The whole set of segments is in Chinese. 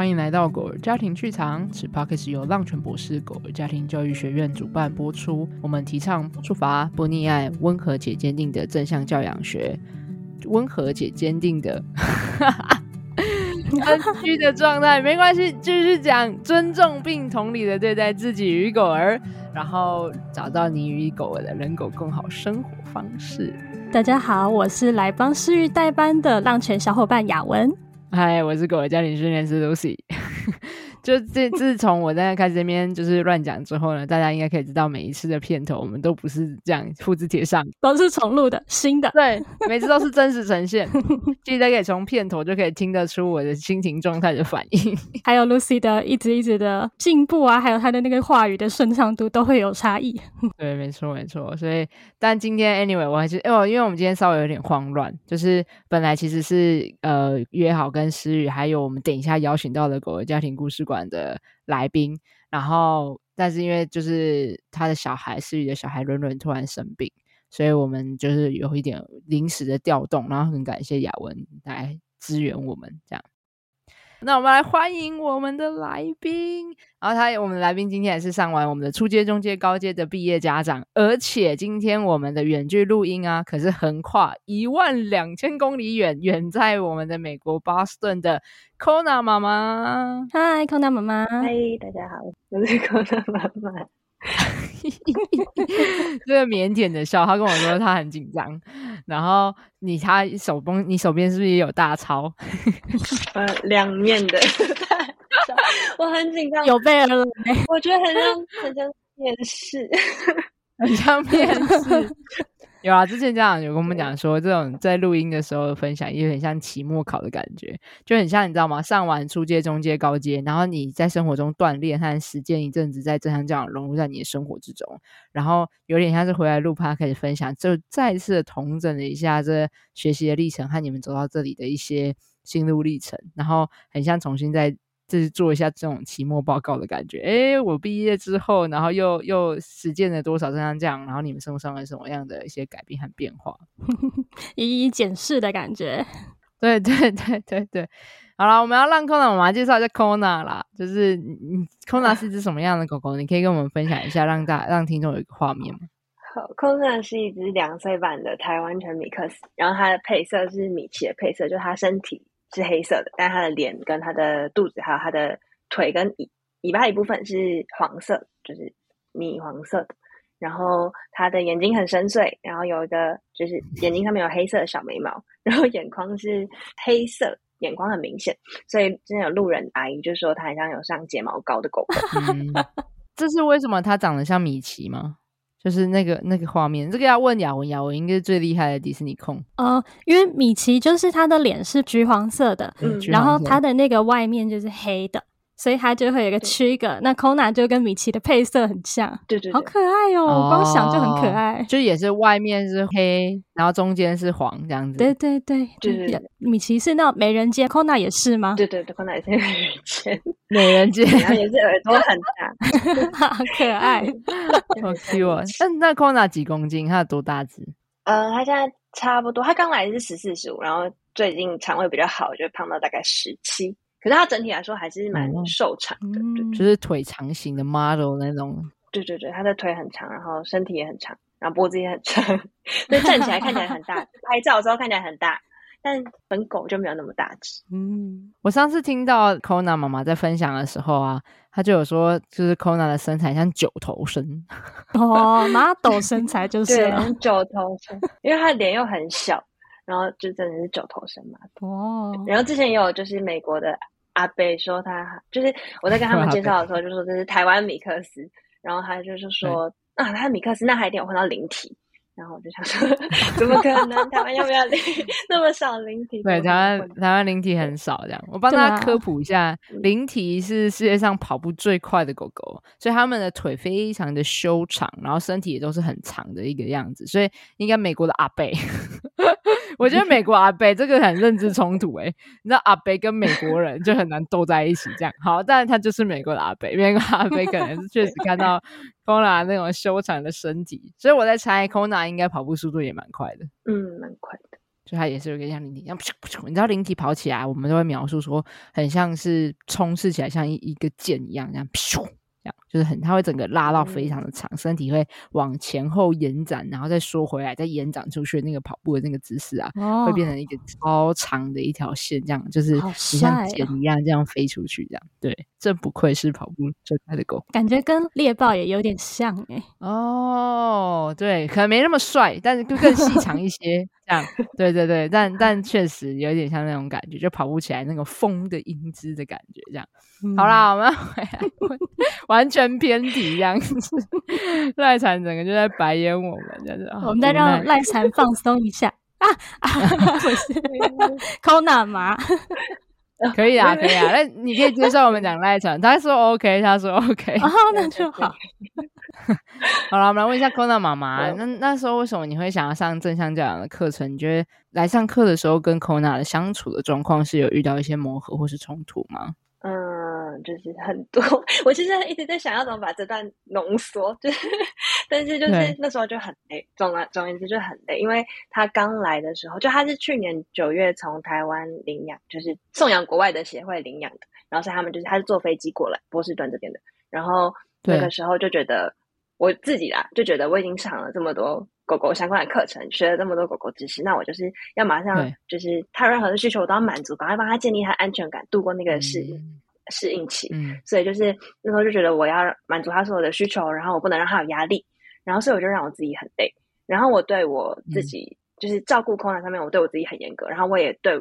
欢迎来到狗儿家庭剧场。此 podcast 由浪犬博士狗儿家庭教育学院主办播出。我们提倡不处罚、不溺爱、温和且坚定的正向教养学。温和且坚定的，安居的状态没关系，继续讲。尊重并同理的对待自己与狗儿，然后找到你与狗儿的人狗更好生活方式。大家好，我是来帮诗玉代班的浪犬小伙伴雅文。嗨，我是狗儿家庭训练师 Lucy。就自自从我在开始这边就是乱讲之后呢，大家应该可以知道每一次的片头我们都不是这样复制贴上，都是重录的新的。对，每次都是真实呈现。记得可以从片头就可以听得出我的心情状态的反应，还有 Lucy 的一直一直的进步啊，还有她的那个话语的顺畅度都会有差异。对，没错没错。所以，但今天 anyway 我还是哦，因为我们今天稍微有点慌乱，就是本来其实是呃约好跟诗雨，还有我们等一下邀请到的狗的家庭故事馆的来宾，然后但是因为就是他的小孩，思雨的小孩伦伦突然生病，所以我们就是有一点临时的调动，然后很感谢雅文来支援我们这样。那我们来欢迎我们的来宾，然后他我们的来宾今天也是上完我们的初阶、中阶、高阶的毕业家长，而且今天我们的远距录音啊，可是横跨一万两千公里远，远在我们的美国波士顿的 Kona 妈妈。嗨，Kona 妈妈。嗨，大家好，我是 Kona 妈妈。这 个腼腆的笑，他跟我说他很紧张。然后你他手崩，你手边是不是也有大钞？呃，两面的我很紧张。有备而来，我觉得很像很像面试，很像面试。有啊，之前家长有跟我们讲说，这种在录音的时候的分享，也很像期末考的感觉，就很像你知道吗？上完初阶、中阶、高阶，然后你在生活中锻炼和实践一阵子，在正向这样融入在你的生活之中，然后有点像是回来录 Podcast 开始分享，就再一次的统整了一下这学习的历程和你们走到这里的一些心路历程，然后很像重新在。就是做一下这种期末报告的感觉，哎、欸，我毕业之后，然后又又实践了多少这样这样，然后你们生活上有什么样的一些改变和变化，一一检视的感觉。对对对对对，好了，我们要让 Kona 妈妈介绍一下 Kona 啦，就是你 Kona 是一只什么样的狗狗？你可以跟我们分享一下，让大让听众有一个画面吗？好，Kona 是一只两岁半的台湾犬米克斯，然后它的配色是米奇的配色，就是它身体。是黑色的，但它的脸跟它的肚子还有它的腿跟尾尾巴一部分是黄色，就是米黄色的。然后它的眼睛很深邃，然后有一个就是眼睛上面有黑色的小眉毛，然后眼眶是黑色，眼眶很明显。所以真的有路人阿姨就说它很像有上睫毛膏的狗狗。嗯，这是为什么它长得像米奇吗？就是那个那个画面，这个要问雅文，雅文应该是最厉害的迪士尼控。哦，因为米奇就是他的脸是橘黄色的，嗯，然后他的那个外面就是黑的。所以它就会有一个区隔，那 Kona 就跟米奇的配色很像，对对，对，好可爱哟、喔！我光想就很可爱，就也是外面是黑，然后中间是黄这样子。对对对，就是米奇是那种美人尖，Kona 也是吗？对对对，Kona 也是美人尖，美人尖，然后也是耳朵很大，好可爱，好 Q 啊！那那 Kona 几公斤？它有多大只？呃，它现在差不多，它刚来是十四十五，然后最近肠胃比较好，就胖到大概十七。可是它整体来说还是蛮瘦长的，嗯、对，就是腿长型的 model 那种。对对对，它的腿很长，然后身体也很长，然后脖子也很长，所以站起来看起来很大，拍照的时候看起来很大，但本狗就没有那么大只。嗯，我上次听到 Kona 妈妈在分享的时候啊，她就有说，就是 Kona 的身材像九头身。哦，model 身材就是对九头身，因为她的脸又很小。然后就真的是九头身嘛。哦。然后之前也有就是美国的阿贝说他就是我在跟他们介绍的时候就说这是台湾米克斯，然后他就是说啊，他米克斯那还一定有换到灵体。然后我就想说，怎么可能？台湾要不要灵 那么少灵体？对，台湾台湾灵体很少，这样。我帮大家科普一下，灵体是世界上跑步最快的狗狗，所以他们的腿非常的修长，然后身体也都是很长的一个样子，所以应该美国的阿伯，我觉得美国阿北这个很认知冲突诶、欸，你知道阿北跟美国人就很难斗在一起这样。好，但是他就是美国的阿北，美国阿北可能是确实看到。Kona 那种修长的身体，所以我在猜 Kona 应该跑步速度也蛮快的。嗯，蛮快的。就他也是有点像灵体一样，你知道灵体跑起来，我们都会描述说，很像是冲刺起来，像一一个箭一样，这样这样就是很，它会整个拉到非常的长，嗯、身体会往前后延展，然后再缩回来，再延展出去那个跑步的那个姿势啊，哦、会变成一个超长的一条线，这样就是你像箭一样这样飞出去，这样、哦、对，这不愧是跑步最快的狗，感觉跟猎豹也有点像哎、欸。哦，对，可能没那么帅，但是就更细长一些，这样，对对对，但但确实有点像那种感觉，就跑步起来那个风的音姿的感觉，这样。嗯、好啦，我们回来。完全偏题这样子，赖蝉整个就在白眼我们，这样子。我们再让赖蝉放松一下啊啊！不是，Kona 吗？可以啊，可以啊。那你可以接受我们讲赖床，他说 OK，他说 OK，哦，那就好。好了，我们来问一下 Kona 妈妈，那那时候为什么你会想要上正向教养的课程？你觉得来上课的时候跟 Kona 的相处的状况是有遇到一些磨合或是冲突吗？嗯，就是很多。我其实一直在想要怎么把这段浓缩，就是，但是就是那时候就很累。总而总而言之就很累，因为他刚来的时候，就他是去年九月从台湾领养，就是送养国外的协会领养的。然后是他们就是他是坐飞机过来波士顿这边的。然后那个时候就觉得我自己啦，就觉得我已经上了这么多狗狗相关的课程，学了这么多狗狗知识，那我就是要马上就是他任何的需求我都要满足，赶快帮他建立他安全感，度过那个适应、嗯、适应期。嗯，所以就是那时候就觉得我要满足他所有的需求，然后我不能让他有压力，然后所以我就让我自己很累，然后我对我自己、嗯、就是照顾 Kona 上面，我对我自己很严格，然后我也对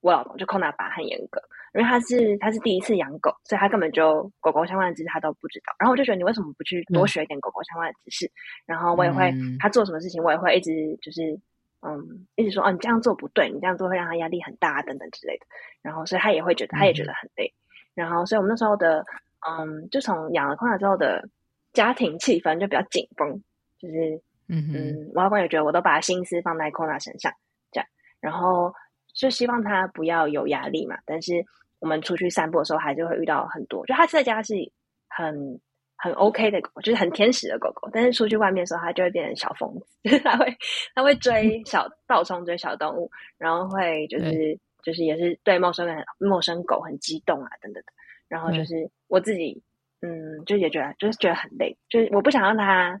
我老公就 Kona 爸很严格。因为他是他是第一次养狗，所以他根本就狗狗相关的知识他都不知道。然后我就觉得你为什么不去多学一点狗狗相关的知识？嗯、然后我也会、嗯、他做什么事情，我也会一直就是嗯一直说哦，你这样做不对，你这样做会让他压力很大等等之类的。然后所以他也会觉得他也觉得很累。嗯、然后所以我们那时候的嗯，就从养了 Kona 之后的家庭气氛就比较紧绷，就是嗯哼嗯，我老公也觉得我都把心思放在 Kona 身上这样，然后就希望他不要有压力嘛，但是。我们出去散步的时候，还是会遇到很多。就他在家是很很 OK 的狗，就是很天使的狗狗。但是出去外面的时候，它就会变成小疯子，就是它会它会追小暴冲，追小动物，然后会就是对就是也是对陌生人、陌生狗很激动啊，等等的。然后就是我自己，嗯，嗯，就也觉得就是觉得很累，就是我不想让它。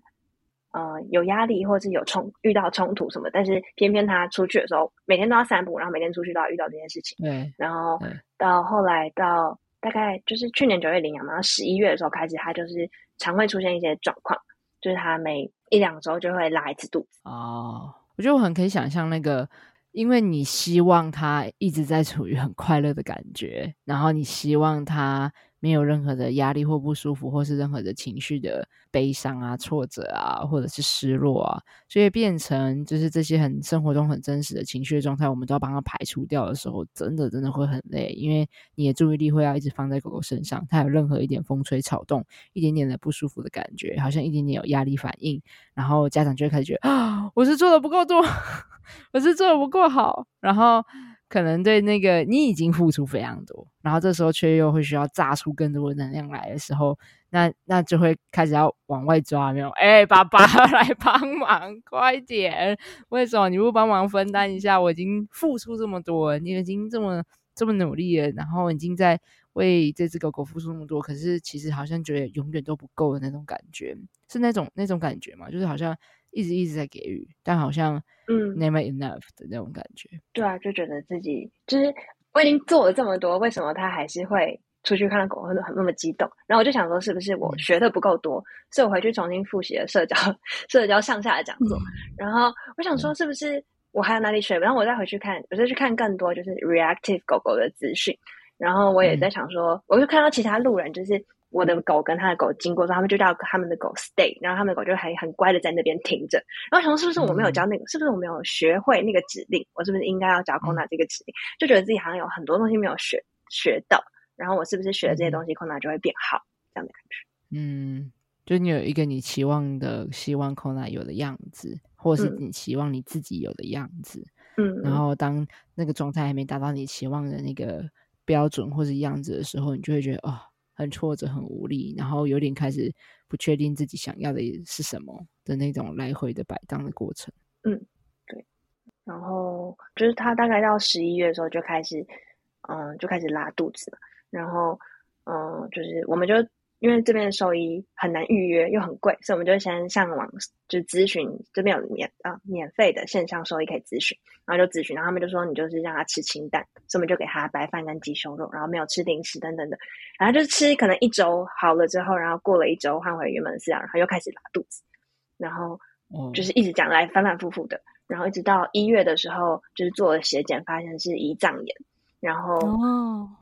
呃，有压力或者是有冲遇到冲突什么，但是偏偏他出去的时候，每天都要散步，然后每天出去都要遇到这件事情。对，然后到后来到大概就是去年九月领养嘛，然后十一月的时候开始，他就是常会出现一些状况，就是他每一两周就会拉一次肚子。哦，我觉得我很可以想象那个，因为你希望他一直在处于很快乐的感觉，然后你希望他。没有任何的压力或不舒服，或是任何的情绪的悲伤啊、挫折啊，或者是失落啊，所以变成就是这些很生活中很真实的情绪的状态，我们都要帮它排除掉的时候，真的真的会很累，因为你的注意力会要一直放在狗狗身上，它有任何一点风吹草动，一点点的不舒服的感觉，好像一点点有压力反应，然后家长就会开始觉得啊，我是做的不够多，我是做的不够好，然后。可能对那个你已经付出非常多，然后这时候却又会需要榨出更多的能量来的时候，那那就会开始要往外抓，没有？哎，爸爸 来帮忙，快点！为什么你不帮忙分担一下？我已经付出这么多，你已经这么这么努力了，然后已经在为这只狗狗付出那么多，可是其实好像觉得永远都不够的那种感觉，是那种那种感觉嘛？就是好像。一直一直在给予，但好像嗯，never enough 的那种感觉。嗯、对啊，就觉得自己就是我已经做了这么多，为什么他还是会出去看到狗很很那么激动？然后我就想说，是不是我学的不够多？嗯、所以我回去重新复习了社交社交上下的讲座。嗯、然后我想说，是不是我还有哪里学？然后我再回去看，我再去看更多就是 reactive 狗狗的资讯。然后我也在想说，嗯、我就看到其他路人就是。我的狗跟他的狗经过之后，他们就叫他们的狗 stay，然后他们的狗就还很乖的在那边停着。然后想说，是不是我没有教那个？嗯、是不是我没有学会那个指令？我是不是应该要教 Kona 这个指令？嗯、就觉得自己好像有很多东西没有学学到。然后我是不是学了这些东西，Kona 就会变好？这样的感觉。嗯，就你有一个你期望的、希望 Kona 有的样子，或者是你期望你自己有的样子。嗯。然后当那个状态还没达到你期望的那个标准或是样子的时候，你就会觉得哦。很挫折，很无力，然后有点开始不确定自己想要的是什么的那种来回的摆荡的过程。嗯，对。然后就是他大概到十一月的时候就开始，嗯，就开始拉肚子了。然后，嗯，就是我们就因为这边的兽医很难预约又很贵，所以我们就先上网就咨询这边有免啊免费的线上兽医可以咨询，然后就咨询，然后他们就说你就是让他吃清淡，所以我们就给他白饭跟鸡胸肉，然后没有吃零食等等的，然后就是吃可能一周好了之后，然后过了一周换回原本的饲料，然后又开始拉肚子，然后就是一直讲来反反复复的。然后一直到一月的时候，就是做了血检，发现是胰脏炎。然后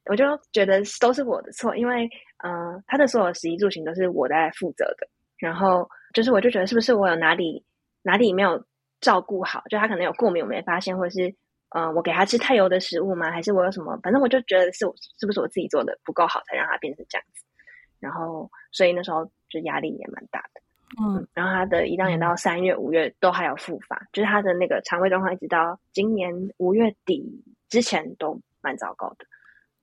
我就觉得都是我的错，因为嗯、呃，他的所有食衣住行都是我在负责的。然后就是我就觉得是不是我有哪里哪里没有照顾好？就他可能有过敏，我没发现，或者是嗯、呃，我给他吃太油的食物吗？还是我有什么？反正我就觉得是我是不是我自己做的不够好，才让他变成这样子。然后所以那时候就压力也蛮大的。嗯，然后他的胰脏炎到三月、五月都还有复发，就是他的那个肠胃状况一直到今年五月底之前都蛮糟糕的。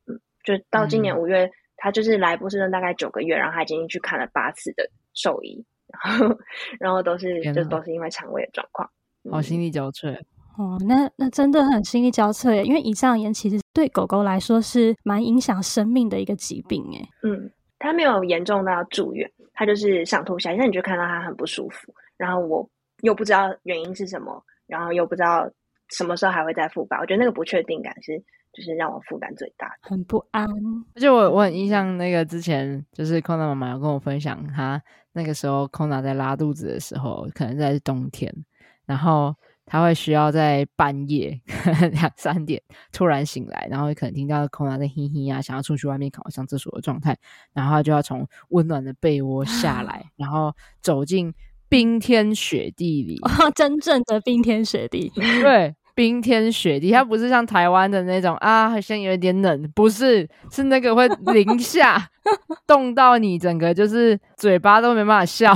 嗯，就到今年五月，嗯、他就是来波士顿大概九个月，然后他已经去看了八次的兽医，然后然后都是就都是因为肠胃的状况，好心力交瘁哦。那那真的很心力交瘁耶，因为胰脏炎其实对狗狗来说是蛮影响生命的一个疾病哎。嗯，他没有严重到要住院。它就是上吐下泻，那你就看到它很不舒服，然后我又不知道原因是什么，然后又不知道什么时候还会再复发。我觉得那个不确定感是，就是让我负担最大的，很不安。而且我我很印象那个之前就是 Kona 妈妈有跟我分享，她那个时候 Kona 在拉肚子的时候，可能在冬天，然后。她会需要在半夜两三点突然醒来，然后可能听到 Kona 在嘿嘿啊，想要出去外面考上厕所的状态，然后她就要从温暖的被窝下来，然后走进冰天雪地里，真正的冰天雪地。对，冰天雪地，它不是像台湾的那种啊，好像有点冷，不是，是那个会零下，冻到你整个就是嘴巴都没办法笑，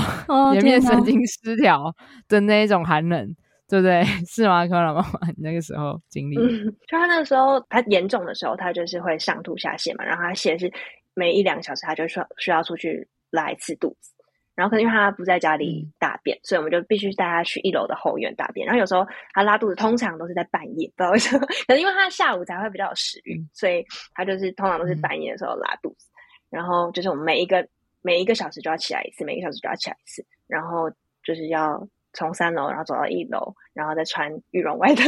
颜面神经失调的那一种寒冷。对不对？是吗？可能妈妈你那个时候经历，嗯，就他那个时候，他严重的时候，他就是会上吐下泻嘛。然后他泻是每一两个小时，他就需要需要出去拉一次肚子。然后可能因为他不在家里大便，嗯、所以我们就必须带他去一楼的后院大便。然后有时候他拉肚子，通常都是在半夜，不知道为什么。可能因为他下午才会比较有食欲，所以他就是通常都是半夜的时候拉肚子。嗯、然后就是我们每一个每一个小时就要起来一次，每一个小时就要起来一次。然后就是要。从三楼，然后走到一楼，然后再穿羽绒外套，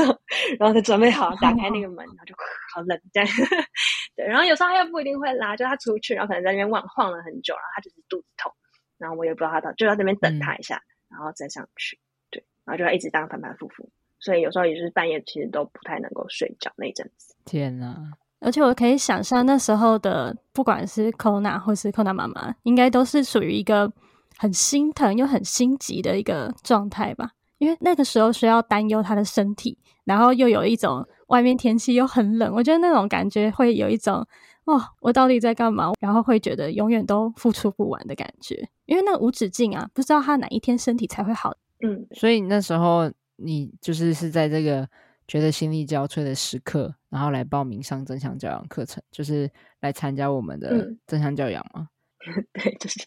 然后再准备好打开那个门，然后就好冷这样。对，然后有时候他又不一定会拉，就他出去，然后可能在那边晃晃了很久，然后他就是肚子痛，然后我也不知道他到，就在那边等他一下，嗯、然后再上去。对，然后就要一直当反反复复，所以有时候也是半夜其实都不太能够睡觉那一阵子。天哪！而且我可以想象那时候的，不管是 Kona 或是 Kona 妈妈，应该都是属于一个。很心疼又很心急的一个状态吧，因为那个时候需要担忧他的身体，然后又有一种外面天气又很冷，我觉得那种感觉会有一种哦，我到底在干嘛？然后会觉得永远都付出不完的感觉，因为那无止境啊，不知道他哪一天身体才会好。嗯，所以那时候你就是是在这个觉得心力交瘁的时刻，然后来报名上正向教养课程，就是来参加我们的正向教养吗？嗯 对，就是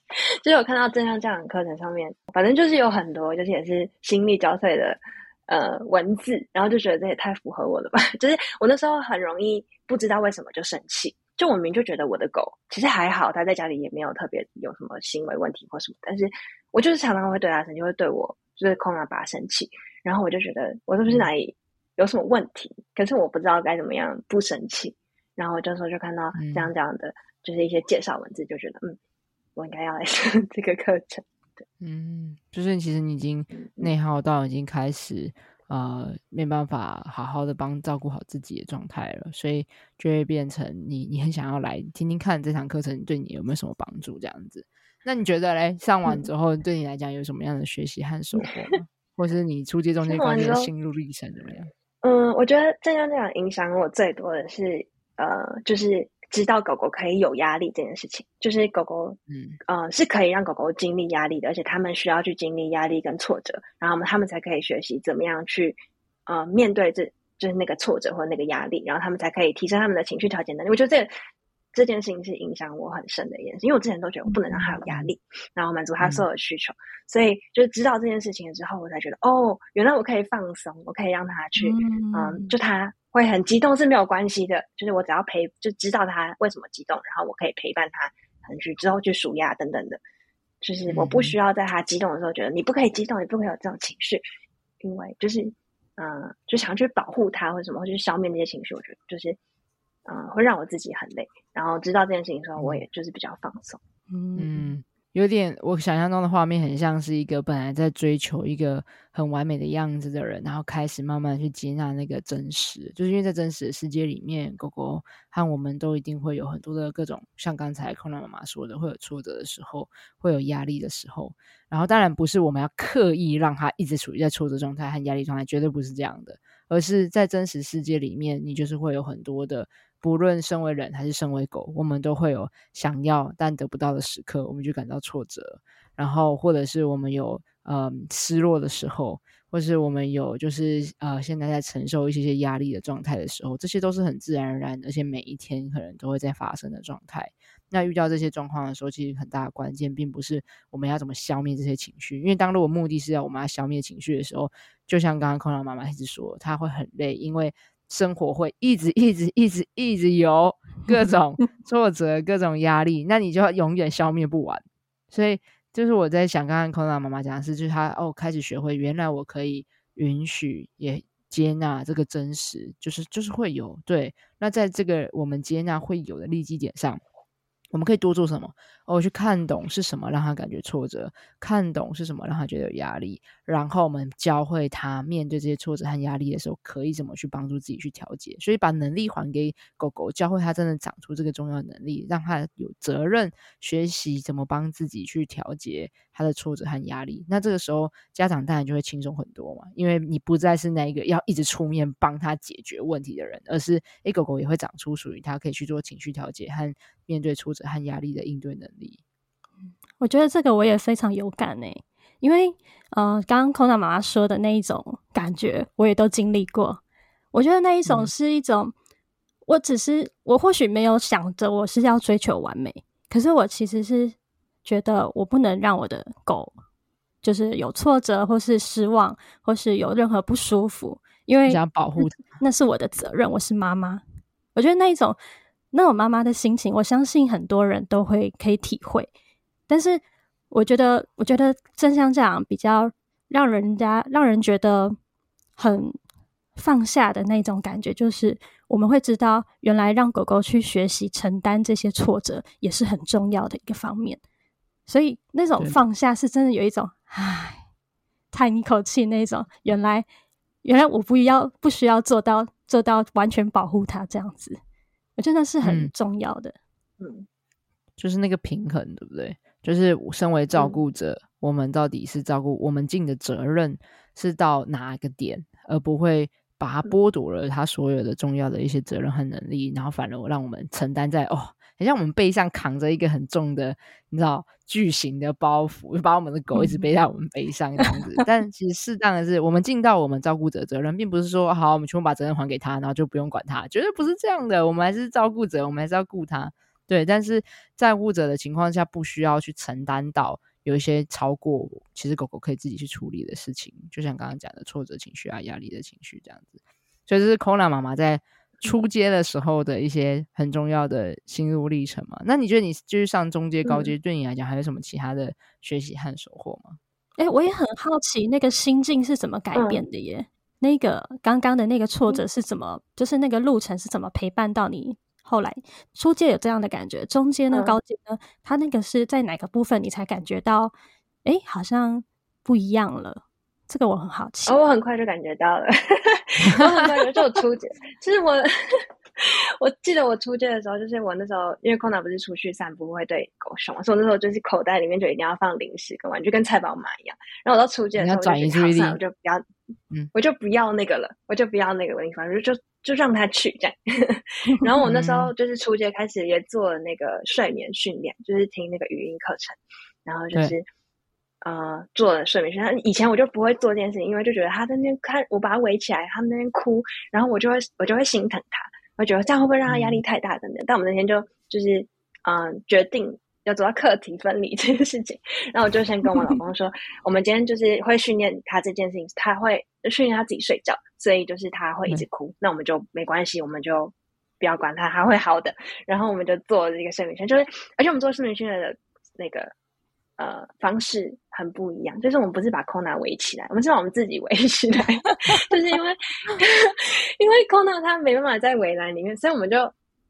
就是我看到正向教养课程上面，反正就是有很多，就是也是心力交瘁的呃文字，然后就觉得这也太符合我了吧。就是我那时候很容易不知道为什么就生气，就我明明就觉得我的狗其实还好，它在家里也没有特别有什么行为问题或什么，但是我就是常常会对它生气，会对我就是 Kona 爸生气，然后我就觉得我是不是哪里有什么问题？可是我不知道该怎么样不生气，然后我这时候就看到这样这样的。嗯就是一些介绍文字，就觉得嗯，我应该要来 上这个课程。对，嗯，就是其实你已经内耗到已经开始呃没办法好好的帮照顾好自己的状态了，所以就会变成你你很想要来听听看这堂课程对你有没有什么帮助这样子。那你觉得嘞，上完之后对你来讲有什么样的学习和收获吗？或是你初阶、中间、关键的心路历程怎么样？嗯，我觉得正向教养影响我最多的是呃，就是。知道狗狗可以有压力这件事情，就是狗狗，嗯，呃，是可以让狗狗经历压力的，而且他们需要去经历压力跟挫折，然后他们才可以学习怎么样去，呃，面对这就是那个挫折或那个压力，然后他们才可以提升他们的情绪调节能力。我觉得这这件事情是影响我很深的一件事，因为我之前都觉得我不能让他有压力，然后满足他所有的需求，嗯、所以就知道这件事情之后，我才觉得哦，原来我可以放松，我可以让他去，嗯，嗯，就他会很激动是没有关系的，就是我只要陪，就知道他为什么激动，然后我可以陪伴他，很去之后去数压等等的，就是我不需要在他激动的时候觉得你不可以激动，你不可以有这种情绪，因为就是嗯，就想去保护他或者什么，或去消灭那些情绪，我觉得就是。嗯，会让我自己很累，然后知道这件事情的时候，我也就是比较放松。嗯，有点我想象中的画面，很像是一个本来在追求一个很完美的样子的人，然后开始慢慢去接纳那个真实。就是因为在真实的世界里面，狗狗和我们都一定会有很多的各种，像刚才空娜妈妈说的，会有挫折的时候，会有压力的时候。然后当然不是我们要刻意让它一直处于在挫折状态和压力状态，绝对不是这样的，而是在真实世界里面，你就是会有很多的。不论身为人还是身为狗，我们都会有想要但得不到的时刻，我们就感到挫折。然后，或者是我们有呃失落的时候，或是我们有就是呃现在在承受一些些压力的状态的时候，这些都是很自然而然，而且每一天可能都会在发生的状态。那遇到这些状况的时候，其实很大的关键并不是我们要怎么消灭这些情绪，因为当如果目的是要我们要消灭情绪的时候，就像刚刚空娜妈妈一直说，她会很累，因为。生活会一直一直一直一直有 各种挫折、各种压力，那你就要永远消灭不完。所以，就是我在想，刚刚空娜妈妈讲的是，就是她哦，开始学会，原来我可以允许也接纳这个真实，就是就是会有对。那在这个我们接纳会有的利基点上。我们可以多做什么？我去看懂是什么让他感觉挫折，看懂是什么让他觉得有压力，然后我们教会他面对这些挫折和压力的时候，可以怎么去帮助自己去调节。所以把能力还给狗狗，教会他真的长出这个重要能力，让他有责任学习怎么帮自己去调节他的挫折和压力。那这个时候家长当然就会轻松很多嘛，因为你不再是那一个要一直出面帮他解决问题的人，而是诶，狗狗也会长出属于他可以去做情绪调节和面对挫折。和压力的应对能，我觉得这个我也非常有感呢，因为呃，刚刚空娜妈妈说的那一种感觉，我也都经历过。我觉得那一种是一种，嗯、我只是我或许没有想着我是要追求完美，可是我其实是觉得我不能让我的狗就是有挫折，或是失望，或是有任何不舒服，因为想保护它，那是我的责任，我是妈妈。我觉得那一种。那种妈妈的心情，我相信很多人都会可以体会。但是，我觉得，我觉得正像这样比较让人家让人觉得很放下的那种感觉，就是我们会知道，原来让狗狗去学习承担这些挫折，也是很重要的一个方面。所以，那种放下是真的有一种唉，叹一口气那种。原来，原来我不要不需要做到做到完全保护它这样子。我觉得是很重要的，嗯，就是那个平衡，对不对？就是身为照顾者，嗯、我们到底是照顾我们尽的责任是到哪个点，而不会把它剥夺了他所有的重要的一些责任和能力，然后反而让我们承担在哦。很像我们背上扛着一个很重的，你知道巨型的包袱，就把我们的狗一直背在我们背上这样子。但其实适当的是，我们尽到我们照顾者责任，并不是说好，我们全部把责任还给他，然后就不用管他，绝对不是这样的。我们还是照顾者，我们还是要顾他。对，但是在护者的情况下，不需要去承担到有一些超过其实狗狗可以自己去处理的事情，就像刚刚讲的挫折情绪啊、压力的情绪这样子。所以这是空娜妈妈在。初阶的时候的一些很重要的心路历程嘛？那你觉得你就是上中阶、高阶，对你来讲还有什么其他的学习和收获吗？哎、我也很好奇，那个心境是怎么改变的耶？嗯、那个刚刚的那个挫折是怎么，嗯、就是那个路程是怎么陪伴到你后来初阶有这样的感觉？中阶呢？高阶呢？它那个是在哪个部分你才感觉到，哎、欸，好像不一样了？这个我很好奇，哦，我很快就感觉到了，我很快就初阶。其实我 我记得我初阶的时候，就是我那时候因为空娜不是出去散步会对狗凶，所以我那时候就是口袋里面就一定要放零食跟玩具，跟菜宝马一样。然后我到初阶的时候，我就考上，我就不要，嗯，我就不要那个了，我就不要那个地方，就就就让他去这样。然后我那时候就是初阶开始也做了那个睡眠训练，就是听那个语音课程，然后就是。呃，做了睡眠训练。以前我就不会做这件事情，因为就觉得他在那边看我把他围起来，他们那边哭，然后我就会我就会心疼他，我觉得这样会不会让他压力太大等等。但我们那天就就是嗯、呃、决定要做到课题分离这件事情，然后我就先跟我老公说，我们今天就是会训练他这件事情，他会训练他自己睡觉，所以就是他会一直哭，嗯、那我们就没关系，我们就不要管他，他会好的。然后我们就做这个睡眠圈，就是而且我们做睡眠训练的那个。呃，方式很不一样，就是我们不是把 Kona 围起来，我们是把我们自己围起来，就是因为 因为 Kona 他没办法在围栏里面，所以我们就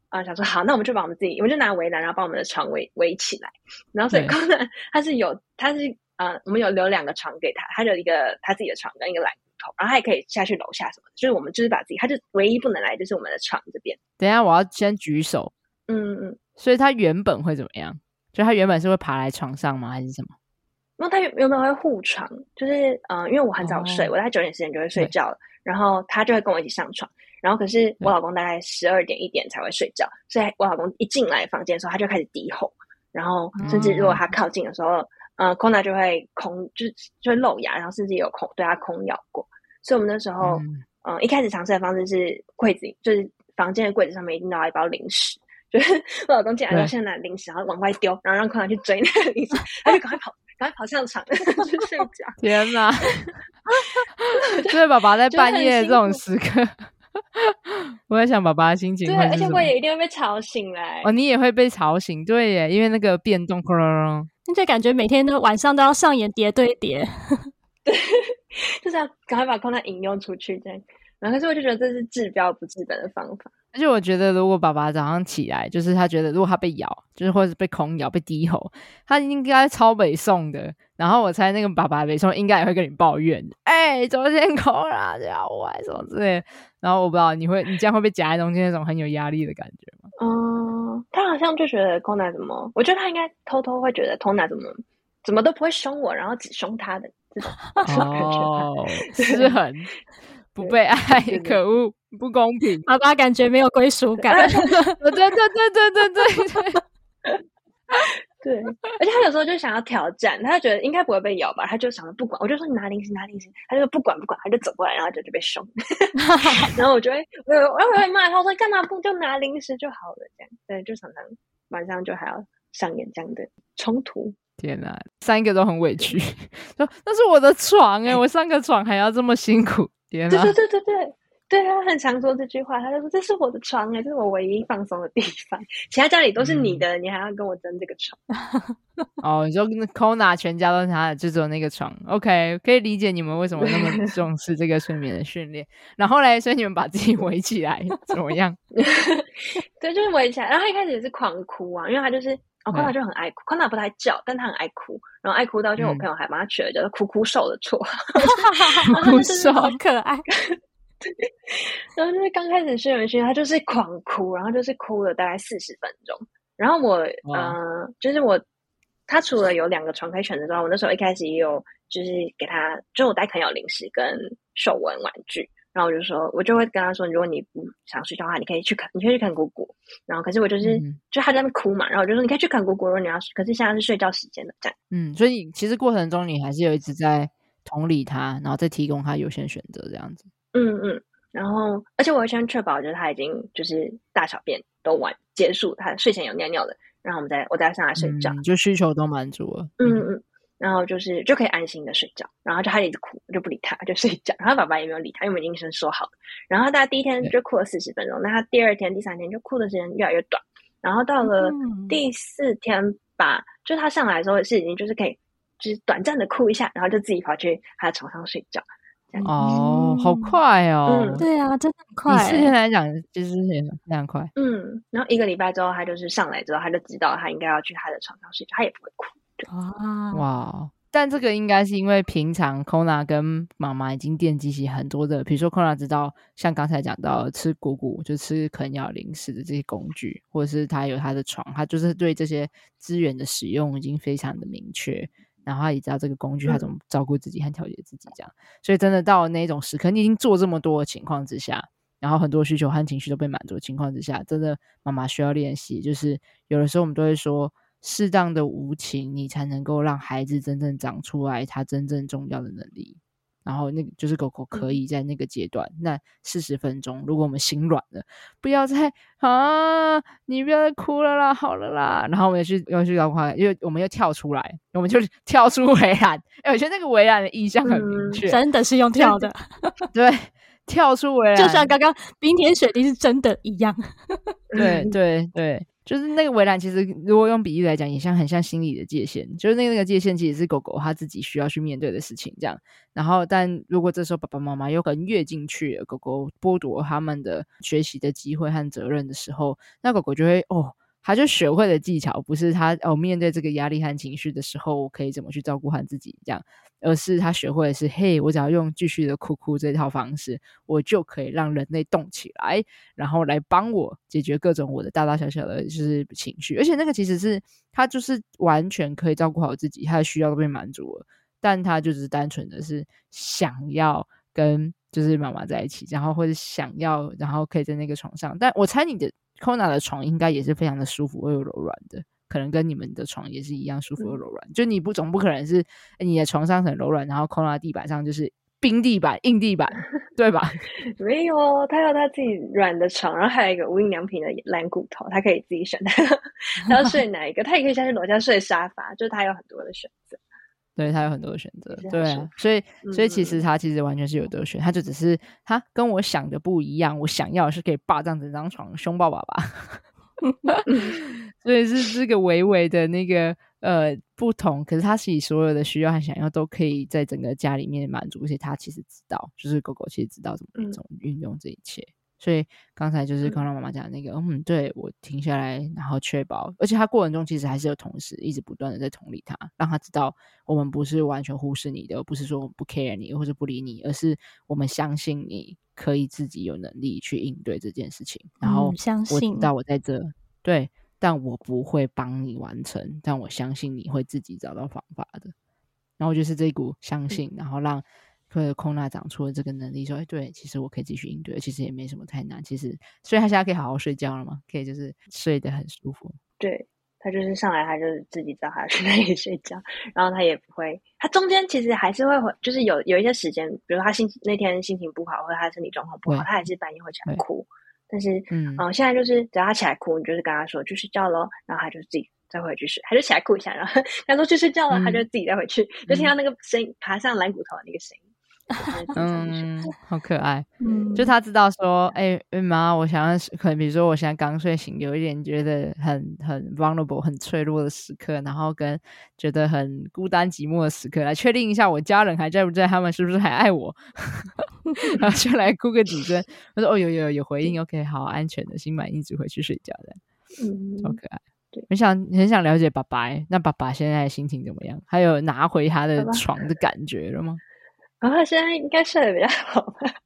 啊、呃、想说好，那我们就把我们自己，我们就拿围栏，然后把我们的床围围起来，然后所以 Kona 他是有，他是呃，我们有留两个床给他，他有一个他自己的床跟一个懒骨头，然后他也可以下去楼下什么的，就是我们就是把自己，他就唯一不能来就是我们的床这边。等一下，我要先举手，嗯嗯，所以他原本会怎么样？就他原本是会爬来床上吗？还是什么？那他原本会护床，就是嗯、呃，因为我很早睡，哦、我大概九点十点就会睡觉了，然后他就会跟我一起上床。然后可是我老公大概十二点一点才会睡觉，所以我老公一进来房间的时候，他就开始低吼，然后甚至如果他靠近的时候，嗯、呃，Kona 就会空，就就会露牙，然后甚至有空对他空咬过。所以我们那时候，嗯、呃，一开始尝试的方式是柜子，就是房间的柜子上面一定要一包零食。就是我老公进来之后，先拿零食，然后往外丢，然后让 Kona 去追那个零食，他就赶快跑，赶快跑上床去睡觉。天哪！就是爸爸在半夜这种时刻，我在想爸爸的心情。对，而且我也一定会被吵醒来。哦，你也会被吵醒，对耶，因为那个变动，那就感觉每天都晚上都要上演叠对叠。对，就是要赶快把 Kona 引诱出去，这样。然后可是我就觉得这是治标不治本的方法。而且我觉得，如果爸爸早上起来，就是他觉得如果他被咬，就是或者是被恐咬、被低吼，他应该超北宋的。然后我猜那个爸爸北宋应该也会跟你抱怨，哎、欸，昨天 空了咬我，什么之类。然后我不知道你会，你这样会被夹在中间那种很有压力的感觉吗？嗯，他好像就觉得 Kona 怎么，我觉得他应该偷偷会觉得 Kona 怎么怎么都不会凶我，然后只凶他的这种 哦，是很。不被爱，可恶，不公平，爸爸感觉没有归属感。对对对对对对对，对。而且他有时候就想要挑战，他觉得应该不会被咬吧，他就想着不管，我就说你拿零食，拿零食，他就说不管不管，他就走过来，然后就就被凶。然后我就会，我我我骂他，我说干嘛不就拿零食就好了，这样，对，就常常晚上就还要上演这样的冲突。天哪，三个都很委屈，说那是我的床哎，我上个床还要这么辛苦。对对对对对，对他很常说这句话，他就说这是我的床哎，这是我唯一放松的地方，其他家里都是你的，嗯、你还要跟我争这个床？哦，你说 Kona 全家都是他的，就只有那个床。OK，可以理解你们为什么那么重视这个睡眠的训练。然后嘞，所以你们把自己围起来怎么样？对，就是围起来。然后他一开始也是狂哭啊，因为他就是。哦，Kona 就很爱哭，Kona 不太叫，但他很爱哭，然后爱哭到就我朋友还帮他取了叫做“哭哭兽”的绰号，哭哭兽好可爱。然后就是刚开始睡眠训练，他就是狂哭，然后就是哭了大概四十分钟。然后我，嗯、呃，就是我，他除了有两个床可以选择之外，我那时候一开始也有就是给他，就我带肯咬零食跟手玩玩具。然后我就说，我就会跟他说，如果你不想睡觉的话，你可以去看，你可以去看姑姑。然后，可是我就是，嗯、就他在那边哭嘛。然后我就说，你可以去看姑姑。如果你要，可是现在是睡觉时间的，这样。嗯，所以其实过程中你还是有一直在同理他，然后再提供他优先选择这样子。嗯嗯。然后，而且我会先确保，就是他已经就是大小便都完结束，他睡前有尿尿的，然后我们再我再上来睡觉，嗯、就需求都满足了。嗯嗯。然后就是就可以安心的睡觉，然后就他一直哭，我就不理他，就睡觉。然后爸爸也没有理他，因为我们医生说好了。然后他第一天就哭了四十分钟，那他第二天、第三天就哭的时间越来越短。然后到了第四天吧，嗯、就他上来的时候是已经就是可以，就是短暂的哭一下，然后就自己跑去他的床上睡觉。哦，好快哦！嗯，对啊，真的很快。四天来讲，就是非常快。嗯，然后一个礼拜之后，他就是上来之后，他就知道他应该要去他的床上睡觉，他也不会哭。啊哇！但这个应该是因为平常 Kona 跟妈妈已经奠基起很多的，比如说 Kona 知道，像刚才讲到吃谷谷，就吃啃咬零食的这些工具，或者是他有他的床，他就是对这些资源的使用已经非常的明确，然后他也知道这个工具他怎么照顾自己和调节自己这样，所以真的到了那种时刻，你已经做这么多的情况之下，然后很多需求和情绪都被满足的情况之下，真的妈妈需要练习，就是有的时候我们都会说。适当的无情，你才能够让孩子真正长出来他真正重要的能力。然后那个就是狗狗可以在那个阶段，那四十分钟，如果我们心软了，不要再啊，你不要再哭了啦，好了啦，然后我们又去又去找快，因为我们又跳出来，我们就跳出围栏。哎，我觉得那个围栏的意象很明确，嗯、真的是用跳的，对，跳出围栏，就像刚刚冰天雪地是真的一样，对 对对。就是那个围栏，其实如果用比喻来讲，也像很像心理的界限。就是那那个界限，其实是狗狗它自己需要去面对的事情，这样。然后，但如果这时候爸爸妈妈有可能越进去，狗狗剥夺他们的学习的机会和责任的时候，那狗狗就会哦。他就学会了技巧，不是他哦，面对这个压力和情绪的时候，我可以怎么去照顾好自己这样，而是他学会的是，嘿，我只要用继续的哭哭这套方式，我就可以让人类动起来，然后来帮我解决各种我的大大小小的就是情绪，而且那个其实是他就是完全可以照顾好自己，他的需要都被满足了，但他就只是单纯的是想要跟就是妈妈在一起，然后或者想要，然后可以在那个床上，但我猜你的。Kona 的床应该也是非常的舒服又柔软的，可能跟你们的床也是一样舒服又柔软。嗯、就你不总不可能是你的床上很柔软，然后 Kona 地板上就是冰地板、硬地板，对吧？没有，他有他自己软的床，然后还有一个无印良品的蓝骨头，他可以自己选他，他要睡哪一个，他也可以下去楼下睡沙发，就是他有很多的选择。对，他有很多的选择，对啊，所以所以其实他其实完全是有得选，嗯、他就只是他跟我想的不一样，我想要的是可以霸占整张床，凶抱爸爸，所以是这个微微的那个呃不同，可是他自己所有的需要和想要都可以在整个家里面满足，而且他其实知道，就是狗狗其实知道怎么怎么运用这一切。嗯所以刚才就是刚刚妈妈讲的那个，嗯，对，我停下来，然后确保，而且他过程中其实还是有同事一直不断的在同理他，让他知道我们不是完全忽视你的，不是说我们不 care 你或者不理你，而是我们相信你可以自己有能力去应对这件事情。然后我知道我在这，嗯、对，但我不会帮你完成，但我相信你会自己找到方法的。然后就是这一股相信，然后让。或者 Kona 长出了这个能力，说：“哎，对，其实我可以继续应对，其实也没什么太难。其实，所以他现在可以好好睡觉了嘛？可以就是睡得很舒服。对，他就是上来，他就是自己知道他去哪里睡觉，然后他也不会，他中间其实还是会回，就是有有一些时间，比如他心那天心情不好，或者他身体状况不好，他还是半夜会起来哭。但是，嗯，嗯，现在就是只要他起来哭，你就是跟他说去睡觉喽，然后他就自己再回去睡，他就起来哭一下，然后 他说去睡觉了，嗯、他就自己再回去，就听到那个声音，爬上蓝骨头的那个声音。”嗯，好可爱。嗯，就他知道说，哎、欸，妈，我想要可能比如说我现在刚睡醒，有一点觉得很很 vulnerable、很脆弱的时刻，然后跟觉得很孤单寂寞的时刻，来确定一下我家人还在不在，他们是不是还爱我，然后就来哭个几声。我说，哦，有有有，有回应，OK，好，安全的，心满意足回去睡觉的，嗯，好可爱。对，很想很想了解爸爸，那爸爸现在心情怎么样？还有拿回他的床的感觉了吗？然后现在应该睡得比较好吧，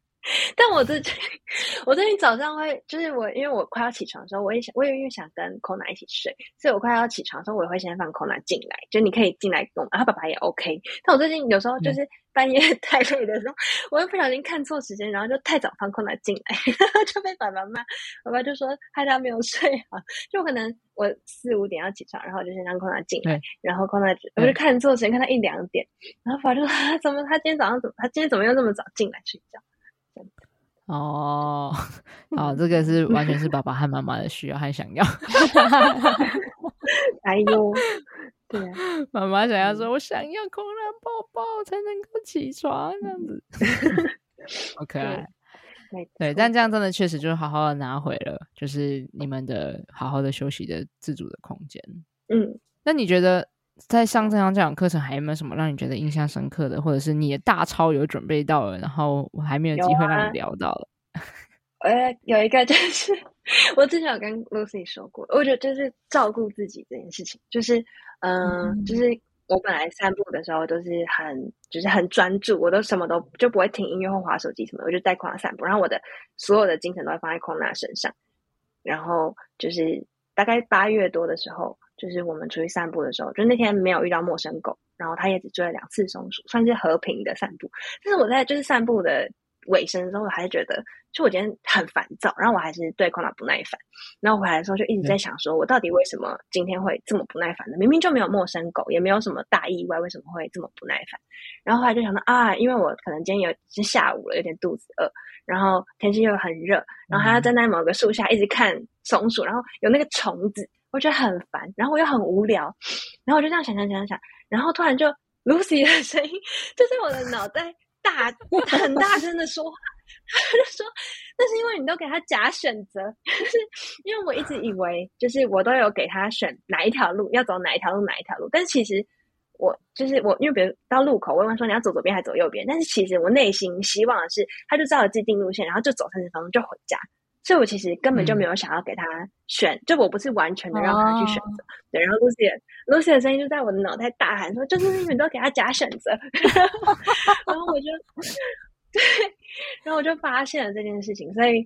但我最近 我最近早上会，就是我因为我快要起床的时候，我也想，我也因为想跟 Kona 一起睡，所以我快要起床的时候，我也会先放 Kona 进来，就你可以进来跟我，然后爸爸也 OK。但我最近有时候就是半夜 太累的时候，嗯、我又不小心看错时间，然后就太早放 Kona 进来，然后就被爸爸骂，爸爸就说害他没有睡好，就可能我四五点要起床，然后我就先让 Kona 进来，嗯、然后 Kona 我就看错时间，看到一两点，然后爸爸就说他怎么他今天早上怎么他今天怎么又这么早进来睡觉？哦，好，这个是完全是爸爸和妈妈的需要和想要。哎呦，对啊，妈妈想要说，我想要 Kona 抱抱才能够起床，这样子，好可爱。对，对，但这样真的确实就是好好的拿回了，就是你们的好好的休息的自主的空间。嗯，那你觉得？在上这堂这堂课程，还有没有什么让你觉得印象深刻的，或者是你的大超有准备到了，然后我还没有机会让你聊到了？呃、啊，有一个就是 我之前有跟 Lucy 说过，我觉得就是照顾自己这件事情，就是嗯，嗯就是我本来散步的时候都是很就是很专注，我都什么都就不会听音乐或滑手机什么，我就带 Kona 散步，然后我的所有的精神都会放在 Kona 身上，然后就是大概八月多的时候。就是我们出去散步的时候，就那天没有遇到陌生狗，然后它也只追了两次松鼠，算是和平的散步。但是我在就是散步的尾声的时候，我还是觉得就我今天很烦躁，然后我还是对 Kona 不耐烦。然后回来的时候就一直在想，说我到底为什么今天会这么不耐烦呢？明明就没有陌生狗，也没有什么大意外，为什么会这么不耐烦？然后后来就想到啊，因为我可能今天有是下午了，有点肚子饿，然后天气又很热，然后还要站在某个树下一直看松鼠，然后有那个虫子，我觉得很烦，然后我又很无聊，然后我就这样想想想想，然后突然就 Lucy 的声音就在我的脑袋大很大声的说话。他就说：“那是因为你都给他假选择，就是因为我一直以为，就是我都有给他选哪一条路要走哪一条路哪一条路，但是其实我就是我，因为比如到路口，我问说你要走左边还是走右边，但是其实我内心希望的是，他就照着既定路线，然后就走三十分钟就回家，所以我其实根本就没有想要给他选，嗯、就我不是完全的让他去选择。哦、对，然后 Lucy Lucy 的声音就在我的脑袋大喊说：就是你们都给他假选择，然后我就。”对，然后我就发现了这件事情，所以，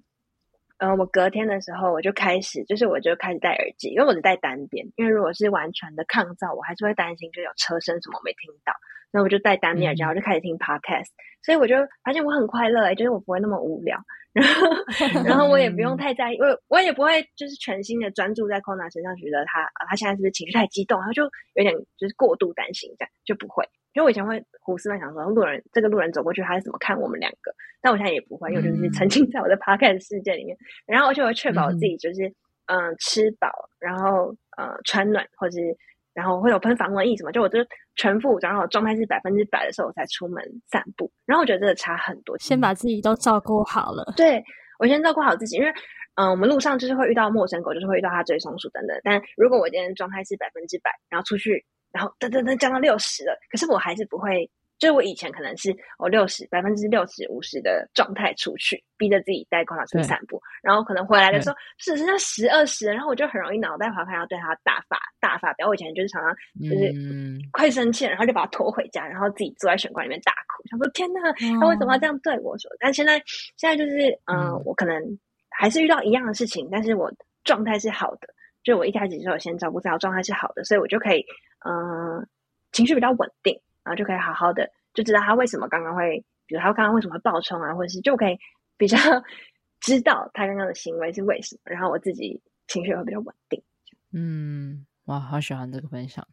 嗯、呃，我隔天的时候我就开始，就是我就开始戴耳机，因为我只戴单边，因为如果是完全的抗噪，我还是会担心就有车声什么我没听到，那我就戴单边耳机，然后就开始听 podcast，所以我就发现我很快乐，就是我不会那么无聊，然后，然后我也不用太在意，我我也不会就是全心的专注在 Kona 身上，觉得他他现在是不是情绪太激动，然后就有点就是过度担心这样，就不会。因为我以前会胡思乱想说，路人这个路人走过去，他是怎么看我们两个？但我现在也不会，因为就是沉浸在我的 podcast 世界里面。然后而且我会确保我自己就是嗯、呃、吃饱，然后呃穿暖，或者是然后会有喷防蚊液什么，就我就全副武装，然后状态是百分之百的时候，我才出门散步。然后我觉得这个差很多，先把自己都照顾好了。对，我先照顾好自己，因为嗯、呃、我们路上就是会遇到陌生狗，就是会遇到它追松鼠等等。但如果我今天状态是百分之百，然后出去。然后噔噔噔降到六十了，可是我还是不会，就是我以前可能是我六十百分之六十五十的状态出去，逼着自己带 Kona 出去散步，然后可能回来的时候只剩下十二十，然后我就很容易脑袋滑开，要对他大发大发飙。我以前就是常常就是快生气了，然后就把他拖回家，然后自己坐在玄关里面大哭，想说天呐，他为什么要这样对我说？嗯，但现在现在就是嗯、呃，我可能还是遇到一样的事情，但是我状态是好的。就我一开始就有先照顾自己，状态是好的，所以我就可以，嗯、呃，情绪比较稳定，然后就可以好好的就知道他为什么刚刚会，比如他刚刚为什么会暴冲啊，或者是就可以比较 知道他刚刚的行为是为什么，然后我自己情绪会比较稳定。嗯，哇，好喜欢这个分享。